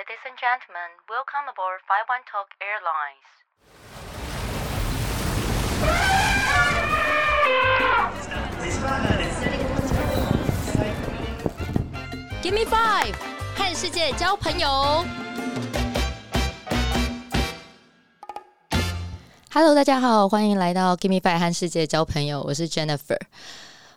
Ladies and gentlemen, welcome aboard 51 Talk Airlines. Give me five，和世界交朋友。Hello，大家好，欢迎来到 Give me five 和世界交朋友，我是 Jennifer。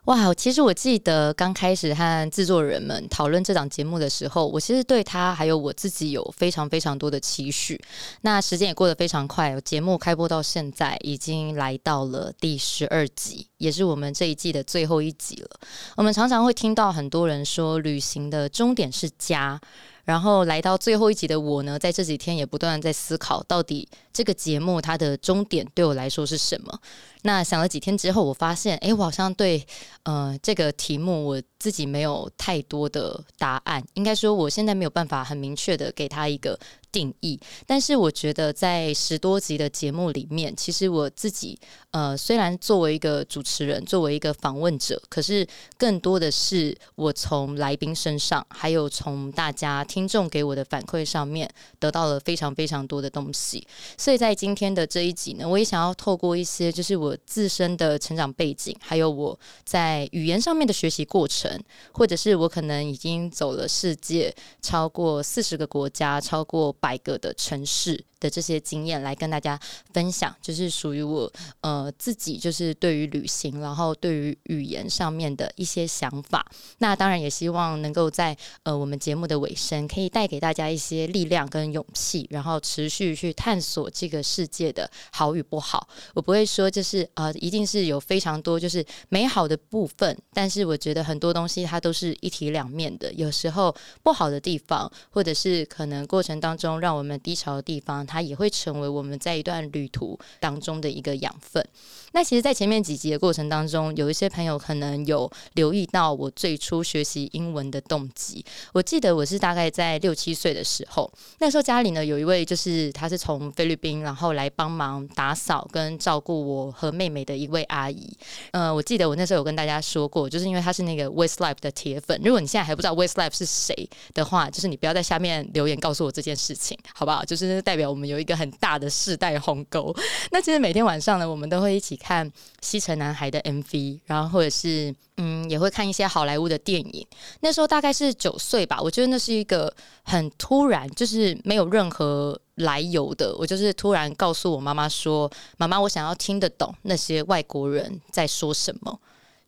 哇，其实我记得刚开始和制作人们讨论这档节目的时候，我其实对他还有我自己有非常非常多的期许。那时间也过得非常快，节目开播到现在已经来到了第十二集，也是我们这一季的最后一集了。我们常常会听到很多人说，旅行的终点是家。然后来到最后一集的我呢，在这几天也不断在思考，到底这个节目它的终点对我来说是什么？那想了几天之后，我发现，哎，我好像对呃这个题目我自己没有太多的答案。应该说，我现在没有办法很明确的给他一个定义。但是，我觉得在十多集的节目里面，其实我自己呃虽然作为一个主持人，作为一个访问者，可是更多的是我从来宾身上，还有从大家听众给我的反馈上面，得到了非常非常多的东西。所以在今天的这一集呢，我也想要透过一些就是我。自身的成长背景，还有我在语言上面的学习过程，或者是我可能已经走了世界超过四十个国家、超过百个的城市。的这些经验来跟大家分享，就是属于我呃自己，就是对于旅行，然后对于语言上面的一些想法。那当然也希望能够在呃我们节目的尾声，可以带给大家一些力量跟勇气，然后持续去探索这个世界的好与不好。我不会说就是呃一定是有非常多就是美好的部分，但是我觉得很多东西它都是一体两面的。有时候不好的地方，或者是可能过程当中让我们低潮的地方。它也会成为我们在一段旅途当中的一个养分。那其实，在前面几集的过程当中，有一些朋友可能有留意到我最初学习英文的动机。我记得我是大概在六七岁的时候，那时候家里呢有一位就是他是从菲律宾然后来帮忙打扫跟照顾我和妹妹的一位阿姨。呃，我记得我那时候有跟大家说过，就是因为他是那个 Westlife 的铁粉。如果你现在还不知道 Westlife 是谁的话，就是你不要在下面留言告诉我这件事情，好不好？就是代表我们。有一个很大的世代鸿沟。那其实每天晚上呢，我们都会一起看《西城男孩》的 MV，然后或者是嗯，也会看一些好莱坞的电影。那时候大概是九岁吧，我觉得那是一个很突然，就是没有任何来由的。我就是突然告诉我妈妈说：“妈妈，我想要听得懂那些外国人在说什么。”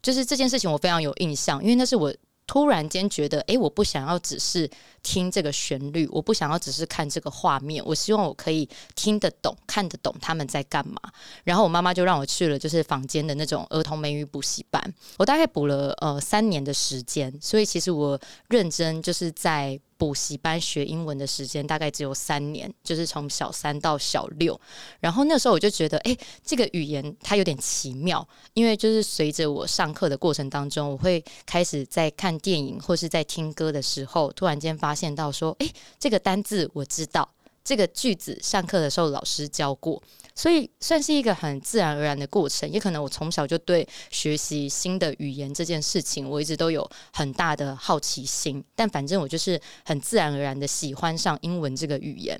就是这件事情，我非常有印象，因为那是我。突然间觉得，哎，我不想要只是听这个旋律，我不想要只是看这个画面，我希望我可以听得懂、看得懂他们在干嘛。然后我妈妈就让我去了，就是房间的那种儿童美语补习班。我大概补了呃三年的时间，所以其实我认真就是在。补习班学英文的时间大概只有三年，就是从小三到小六。然后那时候我就觉得，哎，这个语言它有点奇妙，因为就是随着我上课的过程当中，我会开始在看电影或是在听歌的时候，突然间发现到说，哎，这个单字我知道，这个句子上课的时候老师教过。所以算是一个很自然而然的过程，也可能我从小就对学习新的语言这件事情，我一直都有很大的好奇心。但反正我就是很自然而然的喜欢上英文这个语言。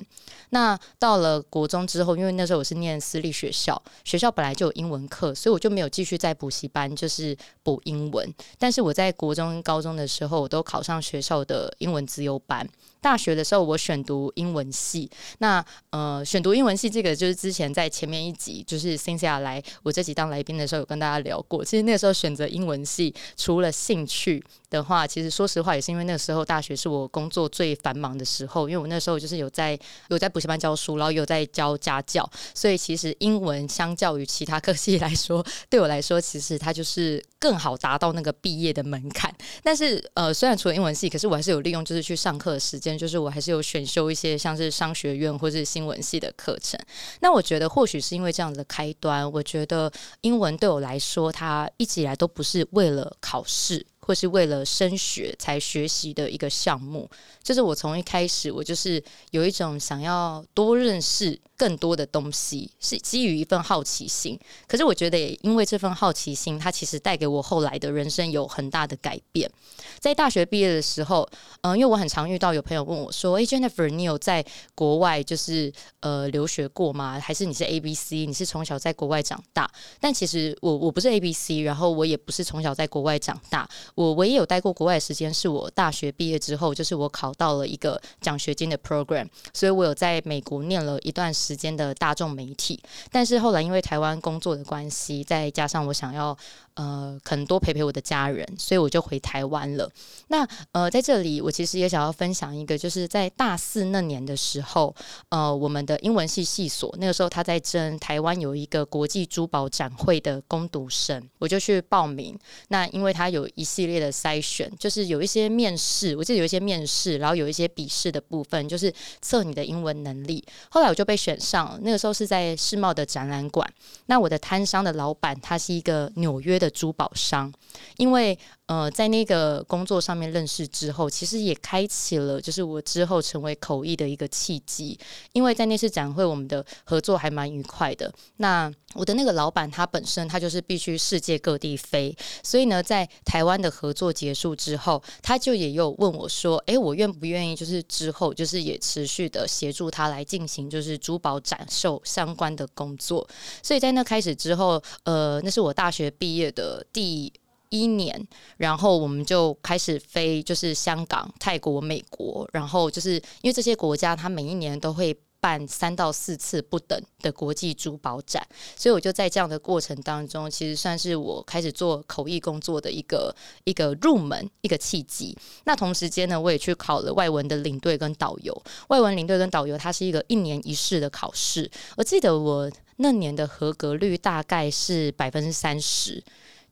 那到了国中之后，因为那时候我是念私立学校，学校本来就有英文课，所以我就没有继续在补习班就是补英文。但是我在国中、高中的时候，我都考上学校的英文自由班。大学的时候，我选读英文系。那呃，选读英文系这个，就是之前在前面一集，就是 Cynthia 来我这集当来宾的时候，有跟大家聊过。其实那个时候选择英文系，除了兴趣的话，其实说实话，也是因为那个时候大学是我工作最繁忙的时候。因为我那时候就是有在有在补习班教书，然后有在教家教，所以其实英文相较于其他科系来说，对我来说，其实它就是更好达到那个毕业的门槛。但是呃，虽然除了英文系，可是我还是有利用就是去上课的时间。就是我还是有选修一些像是商学院或是新闻系的课程。那我觉得或许是因为这样子的开端，我觉得英文对我来说，它一直以来都不是为了考试。或是为了升学才学习的一个项目。就是我从一开始，我就是有一种想要多认识更多的东西，是基于一份好奇心。可是我觉得，也因为这份好奇心，它其实带给我后来的人生有很大的改变。在大学毕业的时候，嗯，因为我很常遇到有朋友问我说：“哎，Jennifer，你有在国外就是呃留学过吗？还是你是 A B C？你是从小在国外长大？”但其实我我不是 A B C，然后我也不是从小在国外长大。我唯一有待过国外的时间，是我大学毕业之后，就是我考到了一个奖学金的 program，所以我有在美国念了一段时间的大众媒体。但是后来因为台湾工作的关系，再加上我想要。呃，可能多陪陪我的家人，所以我就回台湾了。那呃，在这里，我其实也想要分享一个，就是在大四那年的时候，呃，我们的英文系系所那个时候他在争台湾有一个国际珠宝展会的攻读生，我就去报名。那因为他有一系列的筛选，就是有一些面试，我记得有一些面试，然后有一些笔试的部分，就是测你的英文能力。后来我就被选上，那个时候是在世贸的展览馆。那我的摊商的老板他是一个纽约的。珠宝商，因为呃，在那个工作上面认识之后，其实也开启了就是我之后成为口译的一个契机。因为在那次展会，我们的合作还蛮愉快的。那我的那个老板他本身他就是必须世界各地飞，所以呢，在台湾的合作结束之后，他就也有问我说：“诶，我愿不愿意就是之后就是也持续的协助他来进行就是珠宝展售相关的工作？”所以在那开始之后，呃，那是我大学毕业的第一年，然后我们就开始飞，就是香港、泰国、美国，然后就是因为这些国家，它每一年都会。办三到四次不等的国际珠宝展，所以我就在这样的过程当中，其实算是我开始做口译工作的一个一个入门一个契机。那同时间呢，我也去考了外文的领队跟导游。外文领队跟导游，它是一个一年一试的考试。我记得我那年的合格率大概是百分之三十。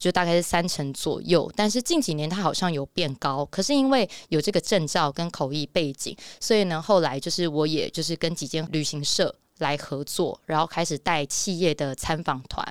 就大概是三成左右，但是近几年它好像有变高。可是因为有这个证照跟口译背景，所以呢，后来就是我也就是跟几间旅行社。来合作，然后开始带企业的参访团。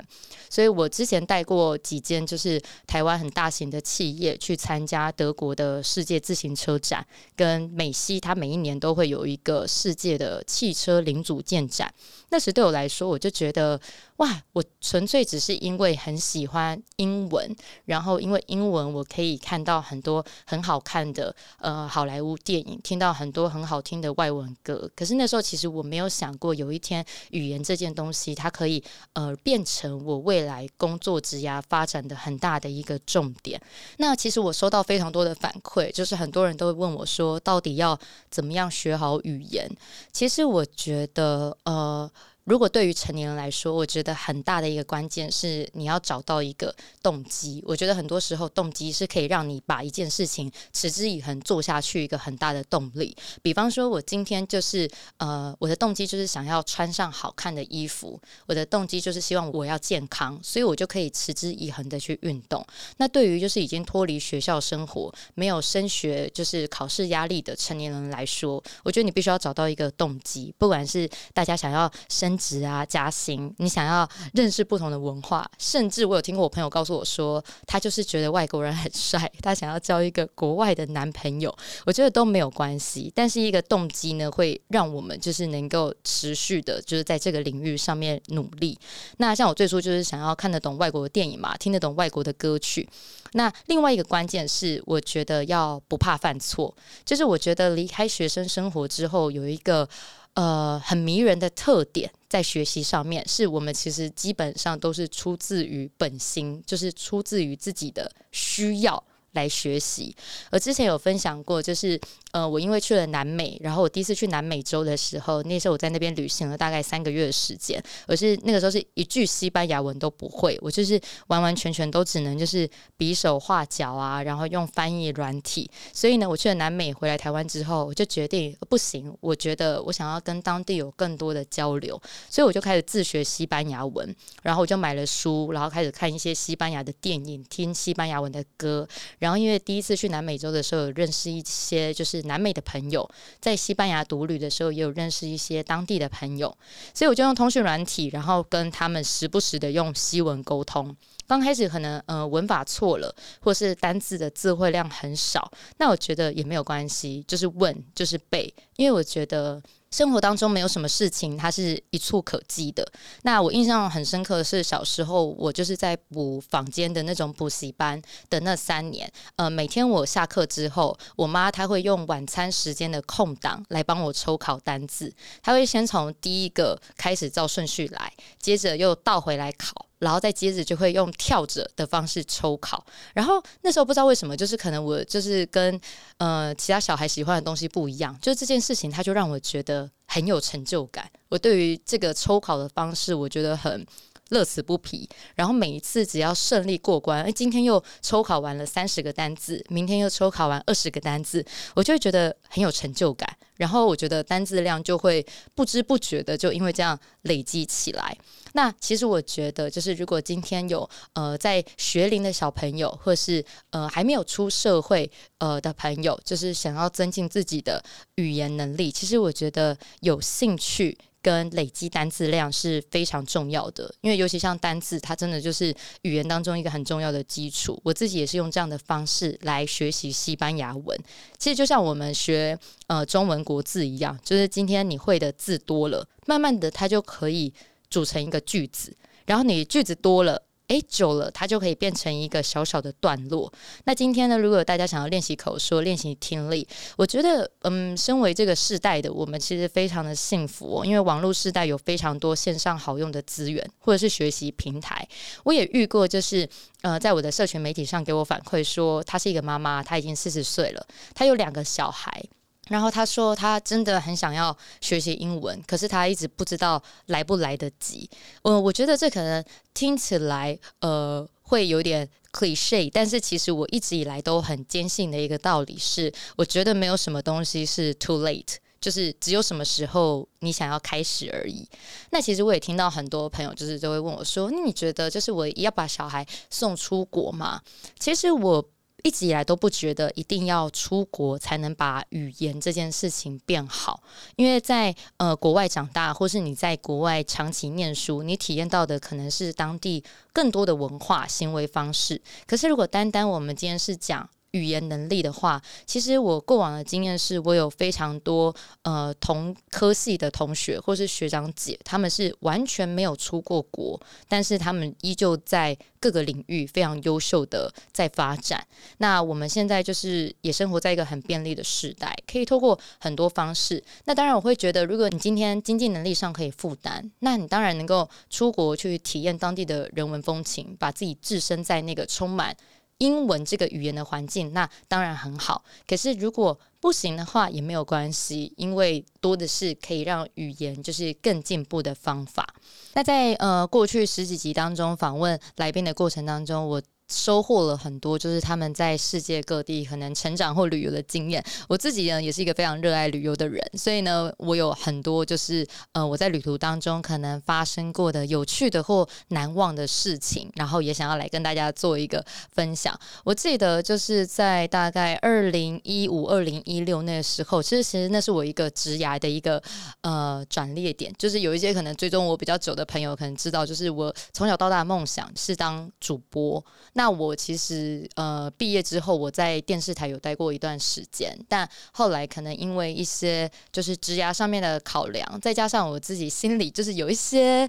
所以我之前带过几间，就是台湾很大型的企业去参加德国的世界自行车展，跟美西，它每一年都会有一个世界的汽车零组件展。那时对我来说，我就觉得哇，我纯粹只是因为很喜欢英文，然后因为英文我可以看到很多很好看的呃好莱坞电影，听到很多很好听的外文歌。可是那时候其实我没有想过有。一天，语言这件东西，它可以呃变成我未来工作职涯发展的很大的一个重点。那其实我收到非常多的反馈，就是很多人都会问我说，到底要怎么样学好语言？其实我觉得，呃。如果对于成年人来说，我觉得很大的一个关键是你要找到一个动机。我觉得很多时候动机是可以让你把一件事情持之以恒做下去一个很大的动力。比方说，我今天就是呃，我的动机就是想要穿上好看的衣服，我的动机就是希望我要健康，所以我就可以持之以恒的去运动。那对于就是已经脱离学校生活、没有升学就是考试压力的成年人来说，我觉得你必须要找到一个动机，不管是大家想要升。升职啊，加薪，你想要认识不同的文化，甚至我有听过我朋友告诉我说，他就是觉得外国人很帅，他想要交一个国外的男朋友，我觉得都没有关系。但是一个动机呢，会让我们就是能够持续的，就是在这个领域上面努力。那像我最初就是想要看得懂外国的电影嘛，听得懂外国的歌曲。那另外一个关键是，我觉得要不怕犯错，就是我觉得离开学生生活之后，有一个。呃，很迷人的特点在学习上面，是我们其实基本上都是出自于本心，就是出自于自己的需要。来学习，我之前有分享过，就是呃，我因为去了南美，然后我第一次去南美洲的时候，那时候我在那边旅行了大概三个月的时间，而是那个时候是一句西班牙文都不会，我就是完完全全都只能就是比手画脚啊，然后用翻译软体。所以呢，我去了南美回来台湾之后，我就决定不行，我觉得我想要跟当地有更多的交流，所以我就开始自学西班牙文，然后我就买了书，然后开始看一些西班牙的电影，听西班牙文的歌。然后因为第一次去南美洲的时候，有认识一些就是南美的朋友，在西班牙独旅的时候，也有认识一些当地的朋友，所以我就用通讯软体，然后跟他们时不时的用西文沟通。刚开始可能呃文法错了，或是单字的字汇量很少，那我觉得也没有关系，就是问就是背，因为我觉得。生活当中没有什么事情，它是一触可及的。那我印象很深刻的是，小时候我就是在补坊间的那种补习班的那三年。呃，每天我下课之后，我妈她会用晚餐时间的空档来帮我抽考单字。她会先从第一个开始照顺序来，接着又倒回来考。然后再接着就会用跳着的方式抽考，然后那时候不知道为什么，就是可能我就是跟呃其他小孩喜欢的东西不一样，就这件事情，他就让我觉得很有成就感。我对于这个抽考的方式，我觉得很。乐此不疲，然后每一次只要顺利过关，哎，今天又抽考完了三十个单字，明天又抽考完二十个单字，我就会觉得很有成就感。然后我觉得单字量就会不知不觉的就因为这样累积起来。那其实我觉得，就是如果今天有呃在学龄的小朋友，或是呃还没有出社会呃的朋友，就是想要增进自己的语言能力，其实我觉得有兴趣。跟累积单字量是非常重要的，因为尤其像单字，它真的就是语言当中一个很重要的基础。我自己也是用这样的方式来学习西班牙文。其实就像我们学呃中文国字一样，就是今天你会的字多了，慢慢的它就可以组成一个句子，然后你句子多了。诶，久了它就可以变成一个小小的段落。那今天呢，如果大家想要练习口说、练习听力，我觉得，嗯，身为这个世代的我们，其实非常的幸福哦，因为网络世代有非常多线上好用的资源或者是学习平台。我也遇过，就是呃，在我的社群媒体上给我反馈说，她是一个妈妈，她已经四十岁了，她有两个小孩。然后他说，他真的很想要学习英文，可是他一直不知道来不来得及。呃，我觉得这可能听起来呃会有点 cliche，但是其实我一直以来都很坚信的一个道理是，我觉得没有什么东西是 too late，就是只有什么时候你想要开始而已。那其实我也听到很多朋友就是都会问我说，那你觉得就是我要把小孩送出国吗？其实我。一直以来都不觉得一定要出国才能把语言这件事情变好，因为在呃国外长大，或是你在国外长期念书，你体验到的可能是当地更多的文化行为方式。可是如果单单我们今天是讲。语言能力的话，其实我过往的经验是，我有非常多呃同科系的同学或是学长姐，他们是完全没有出过国，但是他们依旧在各个领域非常优秀的在发展。那我们现在就是也生活在一个很便利的时代，可以透过很多方式。那当然，我会觉得，如果你今天经济能力上可以负担，那你当然能够出国去体验当地的人文风情，把自己置身在那个充满。英文这个语言的环境，那当然很好。可是如果不行的话，也没有关系，因为多的是可以让语言就是更进步的方法。那在呃过去十几集当中访问来宾的过程当中，我。收获了很多，就是他们在世界各地可能成长或旅游的经验。我自己呢，也是一个非常热爱旅游的人，所以呢，我有很多就是呃，我在旅途当中可能发生过的有趣的或难忘的事情，然后也想要来跟大家做一个分享。我记得就是在大概二零一五、二零一六那个时候，其实其实那是我一个职涯的一个呃转捩点，就是有一些可能追踪我比较久的朋友可能知道，就是我从小到大的梦想是当主播。那我其实呃毕业之后，我在电视台有待过一段时间，但后来可能因为一些就是职涯上面的考量，再加上我自己心里就是有一些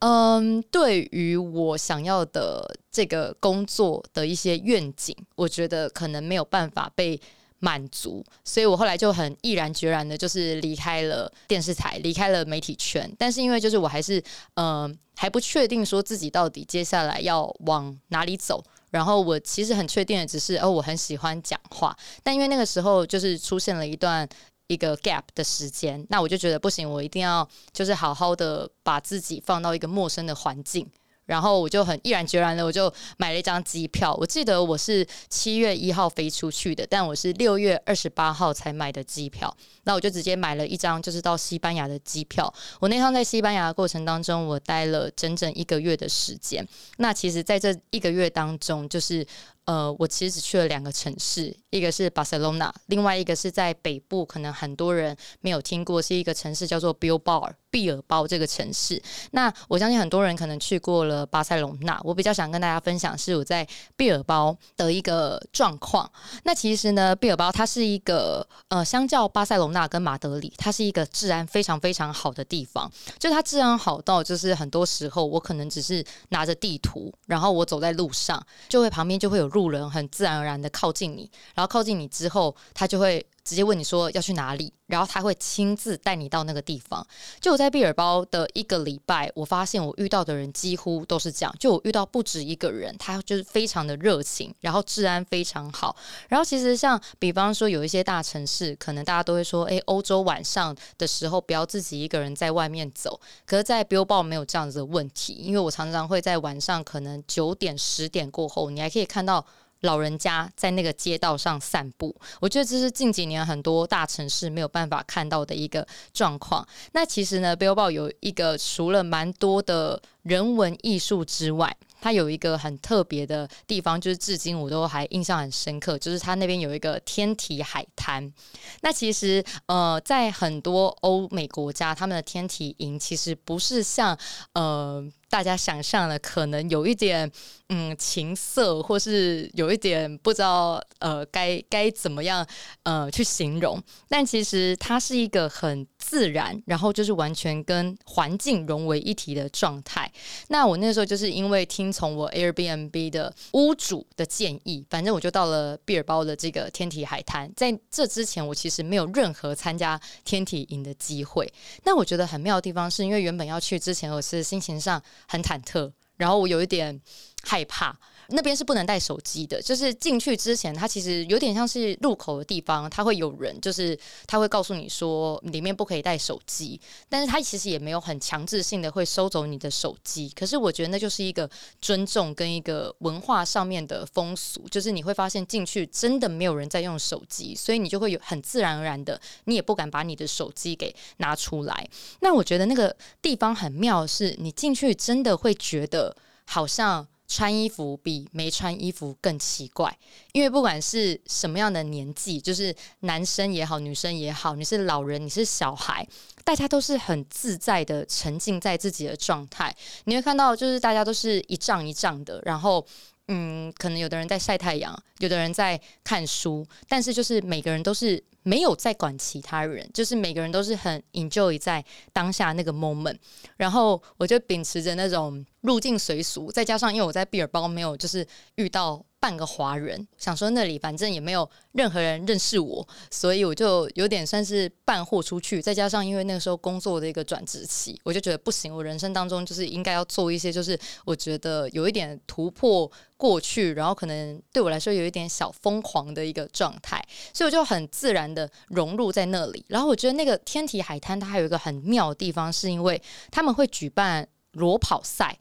嗯，对于我想要的这个工作的一些愿景，我觉得可能没有办法被满足，所以我后来就很毅然决然的，就是离开了电视台，离开了媒体圈。但是因为就是我还是嗯。还不确定说自己到底接下来要往哪里走，然后我其实很确定的只是哦，我很喜欢讲话，但因为那个时候就是出现了一段一个 gap 的时间，那我就觉得不行，我一定要就是好好的把自己放到一个陌生的环境。然后我就很毅然决然的，我就买了一张机票。我记得我是七月一号飞出去的，但我是六月二十八号才买的机票。那我就直接买了一张，就是到西班牙的机票。我那趟在西班牙的过程当中，我待了整整一个月的时间。那其实，在这一个月当中，就是呃，我其实只去了两个城市，一个是巴塞罗那，另外一个是在北部，可能很多人没有听过，是一个城市叫做 b i l b a r。毕尔包这个城市，那我相信很多人可能去过了巴塞隆纳。我比较想跟大家分享是我在毕尔包的一个状况。那其实呢，毕尔包它是一个呃，相较巴塞隆纳跟马德里，它是一个治安非常非常好的地方。就它治安好到，就是很多时候我可能只是拿着地图，然后我走在路上，就会旁边就会有路人很自然而然的靠近你，然后靠近你之后，他就会。直接问你说要去哪里，然后他会亲自带你到那个地方。就我在毕尔包的一个礼拜，我发现我遇到的人几乎都是这样。就我遇到不止一个人，他就是非常的热情，然后治安非常好。然后其实像比方说有一些大城市，可能大家都会说，诶，欧洲晚上的时候不要自己一个人在外面走。可是，在 Billboard 没有这样子的问题，因为我常常会在晚上可能九点、十点过后，你还可以看到。老人家在那个街道上散步，我觉得这是近几年很多大城市没有办法看到的一个状况。那其实呢，Billboard 有一个除了蛮多的人文艺术之外，它有一个很特别的地方，就是至今我都还印象很深刻，就是它那边有一个天体海滩。那其实呃，在很多欧美国家，他们的天体营其实不是像呃。大家想象的可能有一点嗯情色，或是有一点不知道呃该该怎么样呃去形容，但其实它是一个很自然，然后就是完全跟环境融为一体的状态。那我那时候就是因为听从我 Airbnb 的屋主的建议，反正我就到了毕尔包的这个天体海滩。在这之前，我其实没有任何参加天体营的机会。那我觉得很妙的地方是因为原本要去之前，我是心情上。很忐忑，然后我有一点害怕。那边是不能带手机的，就是进去之前，它其实有点像是入口的地方，它会有人，就是他会告诉你说里面不可以带手机，但是他其实也没有很强制性的会收走你的手机。可是我觉得那就是一个尊重跟一个文化上面的风俗，就是你会发现进去真的没有人在用手机，所以你就会有很自然而然的，你也不敢把你的手机给拿出来。那我觉得那个地方很妙，是你进去真的会觉得好像。穿衣服比没穿衣服更奇怪，因为不管是什么样的年纪，就是男生也好，女生也好，你是老人，你是小孩，大家都是很自在的沉浸在自己的状态。你会看到，就是大家都是一仗一仗的，然后。嗯，可能有的人在晒太阳，有的人在看书，但是就是每个人都是没有在管其他人，就是每个人都是很 enjoy 在当下那个 moment。然后我就秉持着那种入境随俗，再加上因为我在毕尔包没有就是遇到。半个华人，想说那里反正也没有任何人认识我，所以我就有点算是半货出去。再加上因为那个时候工作的一个转职期，我就觉得不行，我人生当中就是应该要做一些，就是我觉得有一点突破过去，然后可能对我来说有一点小疯狂的一个状态，所以我就很自然的融入在那里。然后我觉得那个天体海滩它还有一个很妙的地方，是因为他们会举办裸跑赛，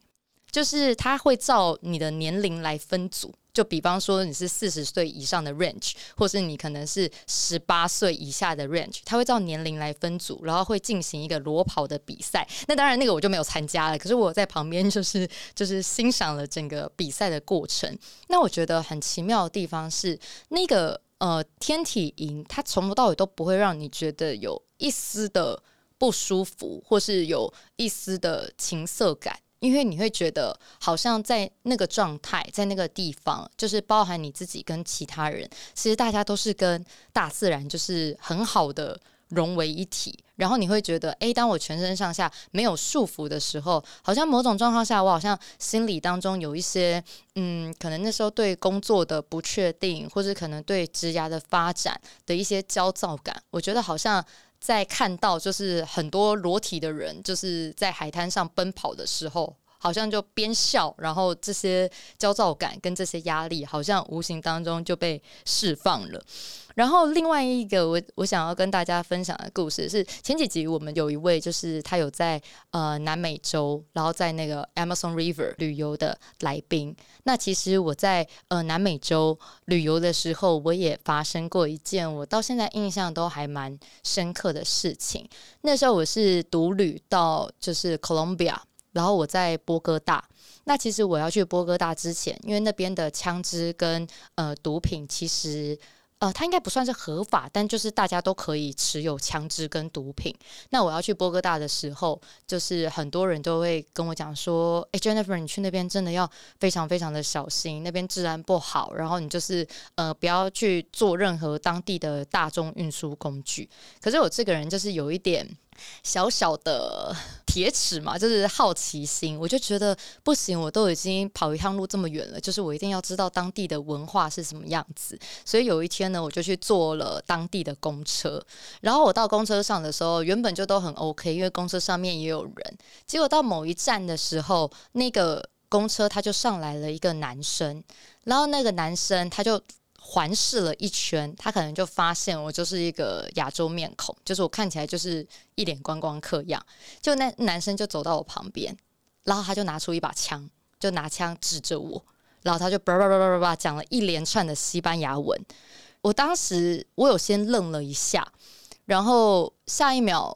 就是他会照你的年龄来分组。就比方说你是四十岁以上的 range，或是你可能是十八岁以下的 range，他会照年龄来分组，然后会进行一个裸跑的比赛。那当然那个我就没有参加了，可是我在旁边就是就是欣赏了整个比赛的过程。那我觉得很奇妙的地方是，那个呃天体营，它从头到尾都不会让你觉得有一丝的不舒服，或是有一丝的情色感。因为你会觉得，好像在那个状态，在那个地方，就是包含你自己跟其他人，其实大家都是跟大自然就是很好的融为一体。然后你会觉得，诶，当我全身上下没有束缚的时候，好像某种状况下，我好像心里当中有一些，嗯，可能那时候对工作的不确定，或者可能对职涯的发展的一些焦躁感，我觉得好像。在看到就是很多裸体的人，就是在海滩上奔跑的时候，好像就边笑，然后这些焦躁感跟这些压力，好像无形当中就被释放了。然后另外一个我我想要跟大家分享的故事是前几集我们有一位就是他有在呃南美洲，然后在那个 Amazon River 旅游的来宾。那其实我在呃南美洲旅游的时候，我也发生过一件我到现在印象都还蛮深刻的事情。那时候我是独旅到就是 Colombia，然后我在波哥大。那其实我要去波哥大之前，因为那边的枪支跟呃毒品其实。呃，它应该不算是合法，但就是大家都可以持有枪支跟毒品。那我要去波哥大的时候，就是很多人都会跟我讲说：“哎，Jennifer，你去那边真的要非常非常的小心，那边治安不好。然后你就是呃，不要去做任何当地的大众运输工具。”可是我这个人就是有一点。小小的铁齿嘛，就是好奇心，我就觉得不行，我都已经跑一趟路这么远了，就是我一定要知道当地的文化是什么样子。所以有一天呢，我就去坐了当地的公车，然后我到公车上的时候，原本就都很 OK，因为公车上面也有人。结果到某一站的时候，那个公车他就上来了一个男生，然后那个男生他就。环视了一圈，他可能就发现我就是一个亚洲面孔，就是我看起来就是一脸观光客样。就那男生就走到我旁边，然后他就拿出一把枪，就拿枪指着我，然后他就叭叭叭叭叭叭讲了一连串的西班牙文。我当时我有先愣了一下，然后下一秒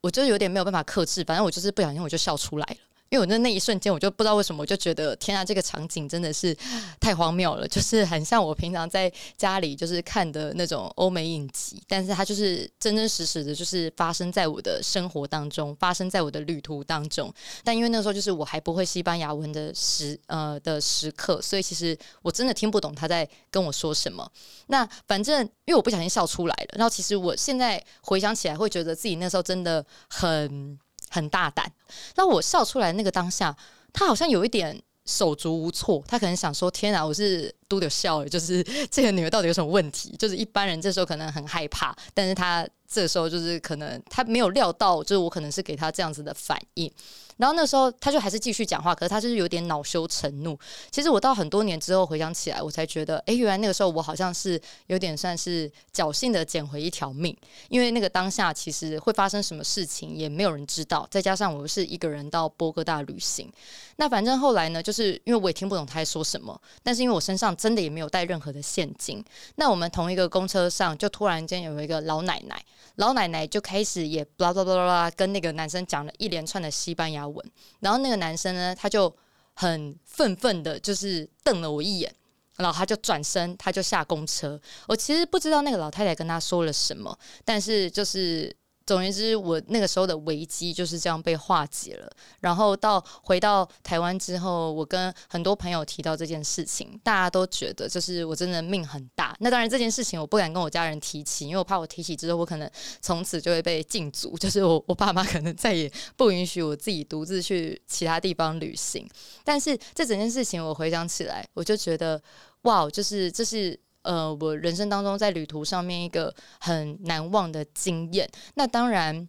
我就有点没有办法克制，反正我就是不小心我就笑出来了。因为我那那一瞬间，我就不知道为什么，我就觉得天啊，这个场景真的是太荒谬了，就是很像我平常在家里就是看的那种欧美影集，但是它就是真真实实的，就是发生在我的生活当中，发生在我的旅途当中。但因为那时候就是我还不会西班牙文的时呃的时刻，所以其实我真的听不懂他在跟我说什么。那反正因为我不小心笑出来了，然后其实我现在回想起来，会觉得自己那时候真的很。很大胆，那我笑出来那个当下，他好像有一点手足无措，他可能想说：“天啊，我是嘟的笑了，就是 这个女儿到底有什么问题？”就是一般人这时候可能很害怕，但是他这时候就是可能他没有料到，就是我可能是给他这样子的反应。然后那时候他就还是继续讲话，可是他就是有点恼羞成怒。其实我到很多年之后回想起来，我才觉得，哎，原来那个时候我好像是有点算是侥幸的捡回一条命。因为那个当下其实会发生什么事情也没有人知道，再加上我是一个人到波哥大旅行。那反正后来呢，就是因为我也听不懂他在说什么，但是因为我身上真的也没有带任何的现金。那我们同一个公车上，就突然间有一个老奶奶，老奶奶就开始也巴拉巴拉巴拉跟那个男生讲了一连串的西班牙。文，然后那个男生呢，他就很愤愤的，就是瞪了我一眼，然后他就转身，他就下公车。我其实不知道那个老太太跟他说了什么，但是就是。总而言之，我那个时候的危机就是这样被化解了。然后到回到台湾之后，我跟很多朋友提到这件事情，大家都觉得就是我真的命很大。那当然这件事情我不敢跟我家人提起，因为我怕我提起之后，我可能从此就会被禁足，就是我我爸妈可能再也不允许我自己独自去其他地方旅行。但是这整件事情我回想起来，我就觉得哇，就是这是。呃，我人生当中在旅途上面一个很难忘的经验。那当然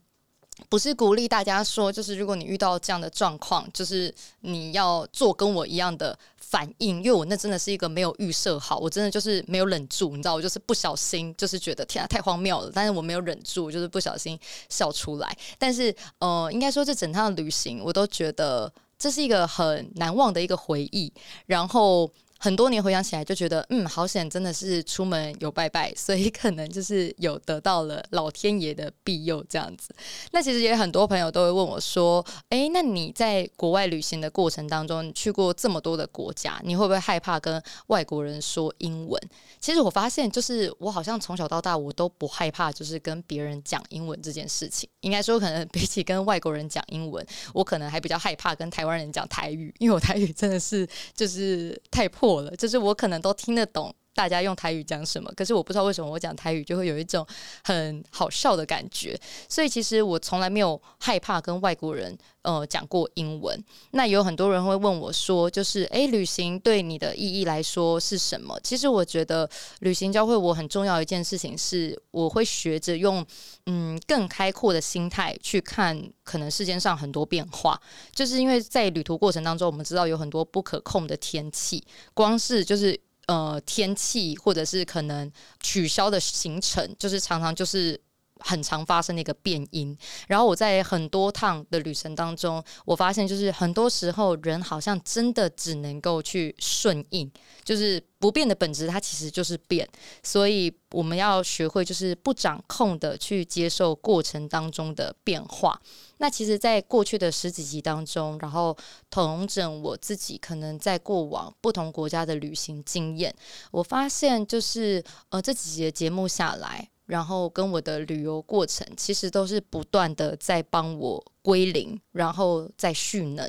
不是鼓励大家说，就是如果你遇到这样的状况，就是你要做跟我一样的反应，因为我那真的是一个没有预设好，我真的就是没有忍住，你知道，我就是不小心，就是觉得天啊太荒谬了，但是我没有忍住，就是不小心笑出来。但是呃，应该说这整趟旅行，我都觉得这是一个很难忘的一个回忆。然后。很多年回想起来，就觉得嗯，好险，真的是出门有拜拜，所以可能就是有得到了老天爷的庇佑这样子。那其实也有很多朋友都会问我说：“哎，那你在国外旅行的过程当中，你去过这么多的国家，你会不会害怕跟外国人说英文？”其实我发现，就是我好像从小到大，我都不害怕，就是跟别人讲英文这件事情。应该说，可能比起跟外国人讲英文，我可能还比较害怕跟台湾人讲台语，因为我台语真的是就是太破。了，就是我可能都听得懂大家用台语讲什么，可是我不知道为什么我讲台语就会有一种很好笑的感觉。所以其实我从来没有害怕跟外国人呃讲过英文。那有很多人会问我说，就是诶，旅行对你的意义来说是什么？其实我觉得旅行教会我很重要一件事情是，我会学着用嗯更开阔的心态去看可能世间上很多变化。就是因为在旅途过程当中，我们知道有很多不可控的天气。光是就是呃天气，或者是可能取消的行程，就是常常就是很常发生的一个变音。然后我在很多趟的旅程当中，我发现就是很多时候人好像真的只能够去顺应，就是不变的本质，它其实就是变。所以我们要学会就是不掌控的去接受过程当中的变化。那其实，在过去的十几集当中，然后统整我自己可能在过往不同国家的旅行经验，我发现就是呃这几集节目下来，然后跟我的旅游过程，其实都是不断的在帮我归零，然后再蓄能。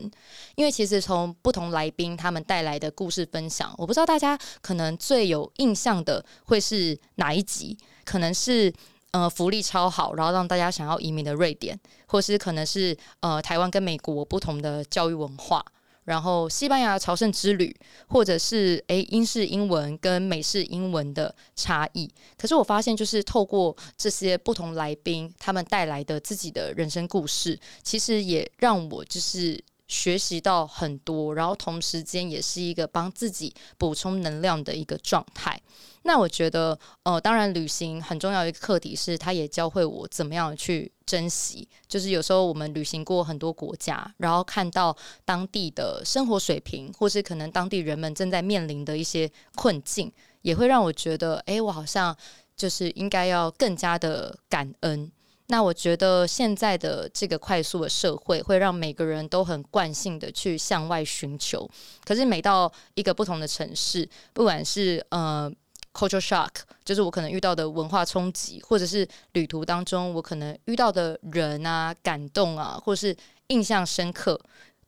因为其实从不同来宾他们带来的故事分享，我不知道大家可能最有印象的会是哪一集，可能是。呃，福利超好，然后让大家想要移民的瑞典，或是可能是呃台湾跟美国不同的教育文化，然后西班牙朝圣之旅，或者是诶英式英文跟美式英文的差异。可是我发现，就是透过这些不同来宾他们带来的自己的人生故事，其实也让我就是学习到很多，然后同时间也是一个帮自己补充能量的一个状态。那我觉得，呃，当然，旅行很重要一个课题是，它也教会我怎么样去珍惜。就是有时候我们旅行过很多国家，然后看到当地的生活水平，或是可能当地人们正在面临的一些困境，也会让我觉得，哎，我好像就是应该要更加的感恩。那我觉得现在的这个快速的社会，会让每个人都很惯性的去向外寻求。可是每到一个不同的城市，不管是呃。Culture shock 就是我可能遇到的文化冲击，或者是旅途当中我可能遇到的人啊、感动啊，或是印象深刻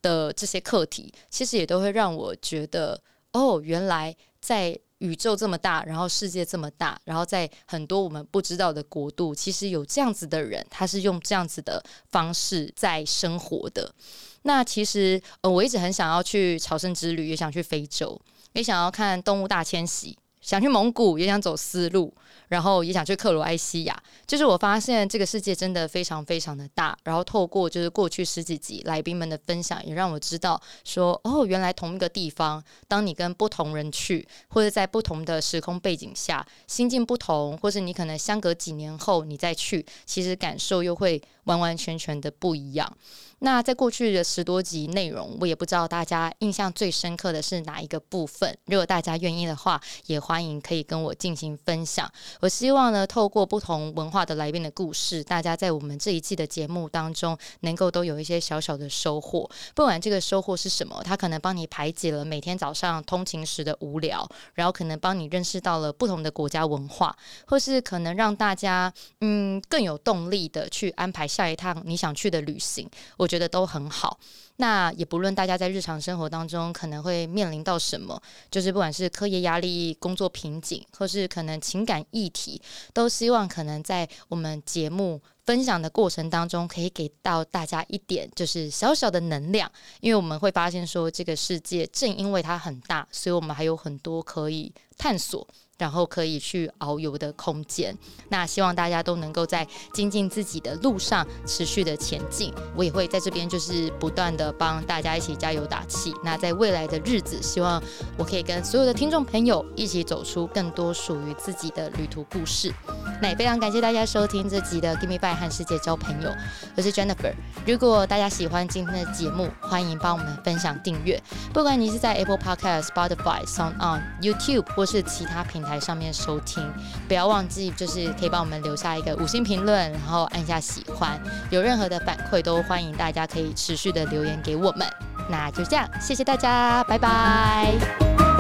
的这些课题，其实也都会让我觉得，哦，原来在宇宙这么大，然后世界这么大，然后在很多我们不知道的国度，其实有这样子的人，他是用这样子的方式在生活的。那其实呃，我一直很想要去朝圣之旅，也想去非洲，也想要看动物大迁徙。想去蒙古，也想走丝路，然后也想去克罗埃西亚。就是我发现这个世界真的非常非常的大。然后透过就是过去十几集来宾们的分享，也让我知道说，哦，原来同一个地方，当你跟不同人去，或者在不同的时空背景下，心境不同，或是你可能相隔几年后你再去，其实感受又会完完全全的不一样。那在过去的十多集内容，我也不知道大家印象最深刻的是哪一个部分。如果大家愿意的话，也欢欢迎可以跟我进行分享。我希望呢，透过不同文化的来宾的故事，大家在我们这一季的节目当中，能够都有一些小小的收获。不管这个收获是什么，它可能帮你排解了每天早上通勤时的无聊，然后可能帮你认识到了不同的国家文化，或是可能让大家嗯更有动力的去安排下一趟你想去的旅行。我觉得都很好。那也不论大家在日常生活当中可能会面临到什么，就是不管是课业压力、工作瓶颈，或是可能情感议题，都希望可能在我们节目分享的过程当中，可以给到大家一点就是小小的能量。因为我们会发现说，这个世界正因为它很大，所以我们还有很多可以探索。然后可以去遨游的空间，那希望大家都能够在精进自己的路上持续的前进。我也会在这边就是不断的帮大家一起加油打气。那在未来的日子，希望我可以跟所有的听众朋友一起走出更多属于自己的旅途故事。那也非常感谢大家收听这集的 Give Me Bye 和世界交朋友，我是 Jennifer。如果大家喜欢今天的节目，欢迎帮我们分享订阅。不管你是在 Apple Podcast、Spotify、Sound On、YouTube 或是其他平台上面收听，不要忘记就是可以帮我们留下一个五星评论，然后按下喜欢。有任何的反馈都欢迎大家可以持续的留言给我们。那就这样，谢谢大家，拜拜。